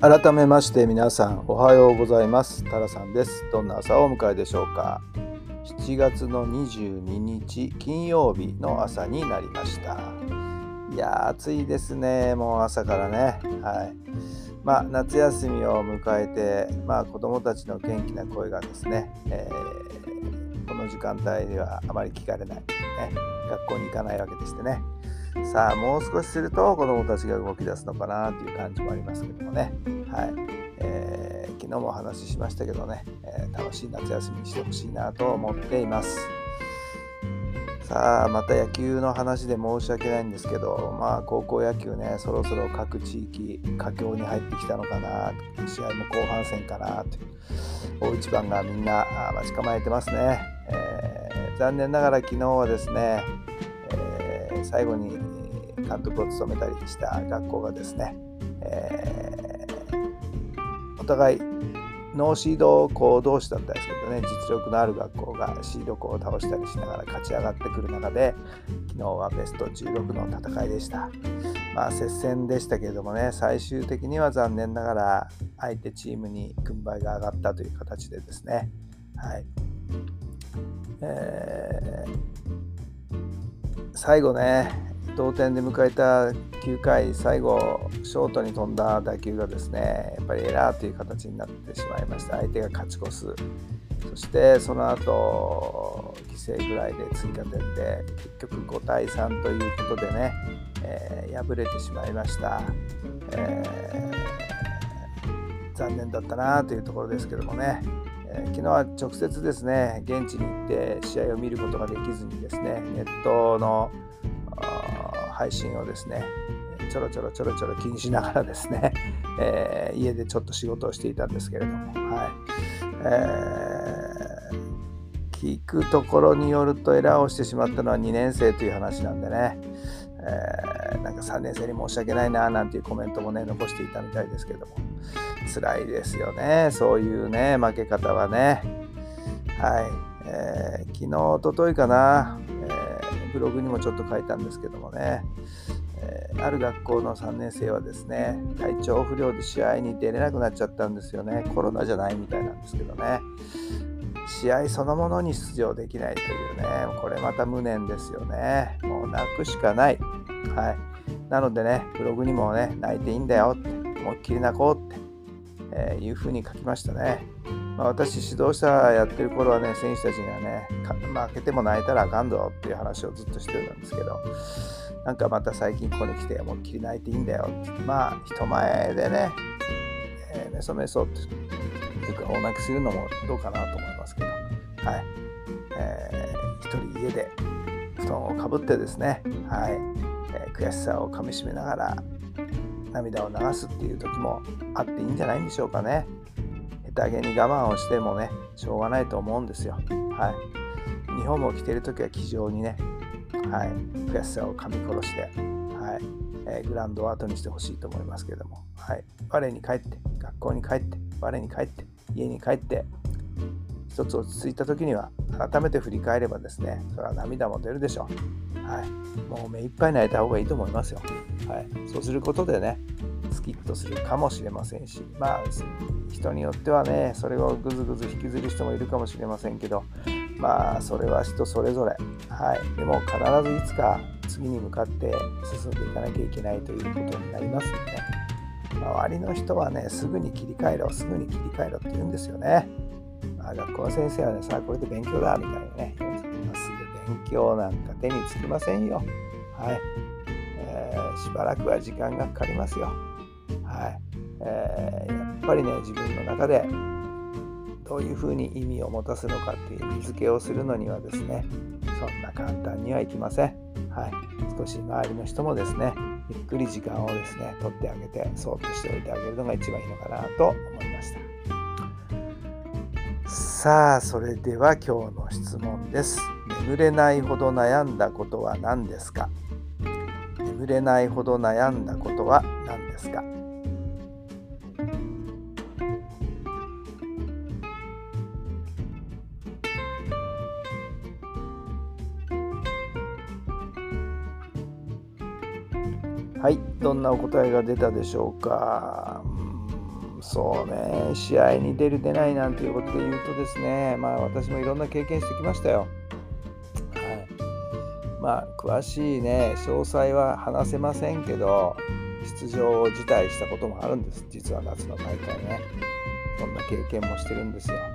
改めまして皆さんおはようございます。タラさんです。どんな朝をお迎えでしょうか。7月の22日金曜日の朝になりました。いや暑いですね。もう朝からね。はい。まあ夏休みを迎えてまあ子供たちの元気な声がですね、えー、この時間帯にはあまり聞かれない、ね、学校に行かないわけでしてね。さあもう少しすると子どもたちが動き出すのかなという感じもありますけどもね、はい。えー、昨日もお話ししましたけどね、えー、楽しい夏休みにしてほしいなと思っています。さあまた野球の話で申し訳ないんですけどまあ高校野球ねそろそろ各地域佳境に入ってきたのかな試合も後半戦かなという。大一番がみんな待ち構えてますね、えー、残念ながら昨日はですね最後に監督を務めたりした学校がですね、えー、お互いノーシード校同士だったんですけどね実力のある学校がシード校を倒したりしながら勝ち上がってくる中で昨日はベスト16の戦いでした。まあ接戦でしたけれどもね最終的には残念ながら相手チームに軍配が上がったという形でですねはい。えー最後ね同点で迎えた9回最後ショートに飛んだ打球がですねやっぱりエラーという形になってしまいました。相手が勝ち越す。そしてその後犠牲ぐらいで追加点で結局5対3ということでね、えー、敗れてしまいました、えー、残念だったなというところですけどもね。え昨日は直接ですね現地に行って試合を見ることができずにですねネットの配信をですねちょろちょろちょろちょろ気にしながらですね、えー、家でちょっと仕事をしていたんですけれども、はい。えー、聞くところによるとエラーをしてしまったのは2年生という話なんでね、えー、なんか3年生に申し訳ないななんていうコメントもね残していたみたいですけども。辛いですよね。そういうね負け方はね。はい、えー、昨日おとといかな、えー、ブログにもちょっと書いたんですけどもね、えー、ある学校の3年生はですね体調不良で試合に出れなくなっちゃったんですよね。コロナじゃないみたいなんですけどね。試合そのものに出場できないというね。これまた無念ですよね。もう泣くしかない。はい。なのでねブログにもね泣いていいんだよって。思いっきり泣こうって。えー、いうふうに書きましたね。まあ、私、指導者やってる頃はね、選手たちにはね、負けても泣いたらあかんぞっていう話をずっとしてたんですけど、なんかまた最近ここに来て、思いっきり泣いていいんだよって、まあ、人前でね、えー、メソメソっていうか、大泣きするのもどうかなと思いますけど、はい。えー、一人家で布団をかぶってですね、はい、えー、悔しさをかみしめながら、涙を流すっていう時もあっていいんじゃないんでしょうかね。下手げに我慢をしてもね、しょうがないと思うんですよ。はい。日本も着てる時は気丈にね、はい、悔しさを噛み殺して、はいえー、グラウンドを後にしてほしいと思いますけども、はい、我に帰って、学校に帰って、我に帰って、家に帰って、一つ落ち着いた時には改めて振り返ればですね、それは涙も出るでしょう。はい、もう目いっぱい泣いた方がいいと思いますよ。はい、そうすることでね、スキッとするかもしれませんし、まあ、人によってはね、それをぐずぐず引きずる人もいるかもしれませんけど、まあ、それは人それぞれ。はい、でも必ずいつか次に向かって進んでいかなきゃいけないということになりますので、ね、周りの人はね、すぐに切り替えろ、すぐに切り替えろって言うんですよね。学校の先生はね、さあこれで勉強だみたいなね、すぐ勉強なんか手につきませんよ。はい。えー、しばらくは時間がかかりますよ。はい。えー、やっぱりね、自分の中でどういうふうに意味を持たせるのかっていう意味付けをするのにはですね、そんな簡単にはいきません。はい。少し周りの人もですねゆっくり時間をですね取ってあげてそっとしておいてあげるのが一番いいのかなと思いましたさあそれでは今日の質問です。眠れないほど悩んだことは何ですか？眠れないほど悩んだことは何ですか？はい、どんなお答えが出たでしょうか？そうね、試合に出る、出ないなんていうことで言うとですね、まあ私もいろんな経験してきましたよ。はい。まあ、詳しいね、詳細は話せませんけど、出場を辞退したこともあるんです、実は夏の大会ね。そんな経験もしてるんですよ。はい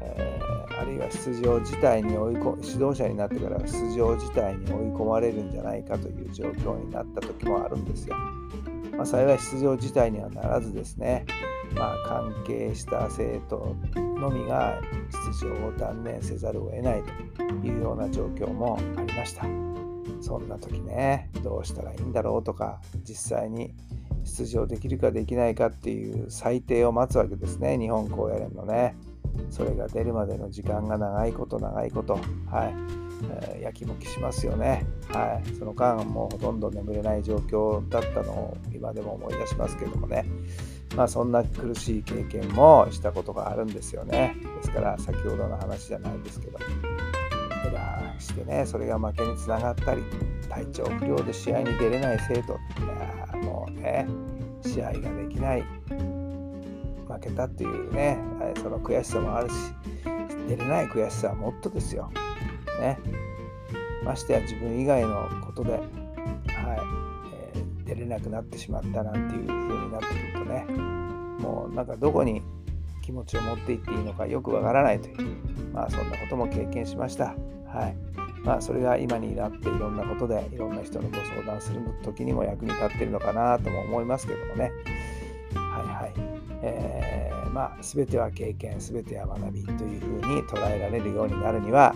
えー、あるいは出場自体に追い込指導者になってから出場自体に追い込まれるんじゃないかという状況になった時もあるんですよ。まあ、幸い出場自体にはならずですね、まあ、関係した生徒のみが出場を断念せざるを得ないというような状況もありました。そんな時ね、どうしたらいいんだろうとか、実際に出場できるかできないかっていう裁定を待つわけですね、日本高野連のね。それが出るまでの時間が長いこと長いこと、はい、やきもきしますよね、はい、その間もうほとんど眠れない状況だったのを今でも思い出しますけどもね。まあそんな苦しい経験もしたことがあるんですよね。ですから先ほどの話じゃないですけど。エラーしてねそれが負けにつながったり体調不良で試合に出れない生徒いやもうね試合ができない負けたっていうね、その悔しさもあるし、出れない悔しさはもっとですよ。ね。ましてや自分以外のことで、はいえー、出れなくなってしまったなんていう風になってくるとね、もうなんかどこに気持ちを持っていっていいのかよくわからないという、まあそんなことも経験しました。はい。まあそれが今になっていろんなことでいろんな人のご相談する時にも役に立ってるのかなとも思いますけどもね。はいはい。えー、まあ、全ては経験、全ては学びというふうに捉えられるようになるには、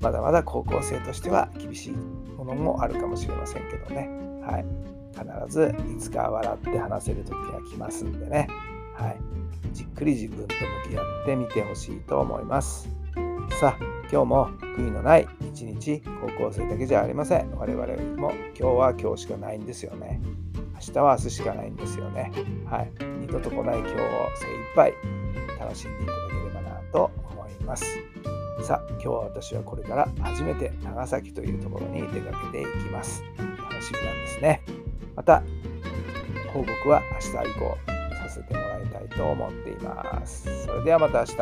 まだまだ高校生としては厳しいものもあるかもしれませんけどね。はい。必ずいつか笑って話せる時が来ますんでね。はい。じっくり自分と向き合ってみてほしいと思います。さあ、今日も悔いのない一日、高校生だけじゃありません。我々も今日は今日しかないんですよね。明日は明日しかないんですよね。はい。二度と来ない今日を精一杯楽しんでいただければなと思います。さあ、今日は私はこれから初めて長崎というところに出かけていきます。楽しみなんですね。また、報告は明日以降させてもらいたいと思っています。それではまた明日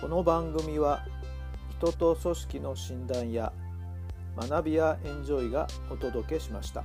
こ。の番組は人と組織の診断や学びやエンジョイがお届けしました。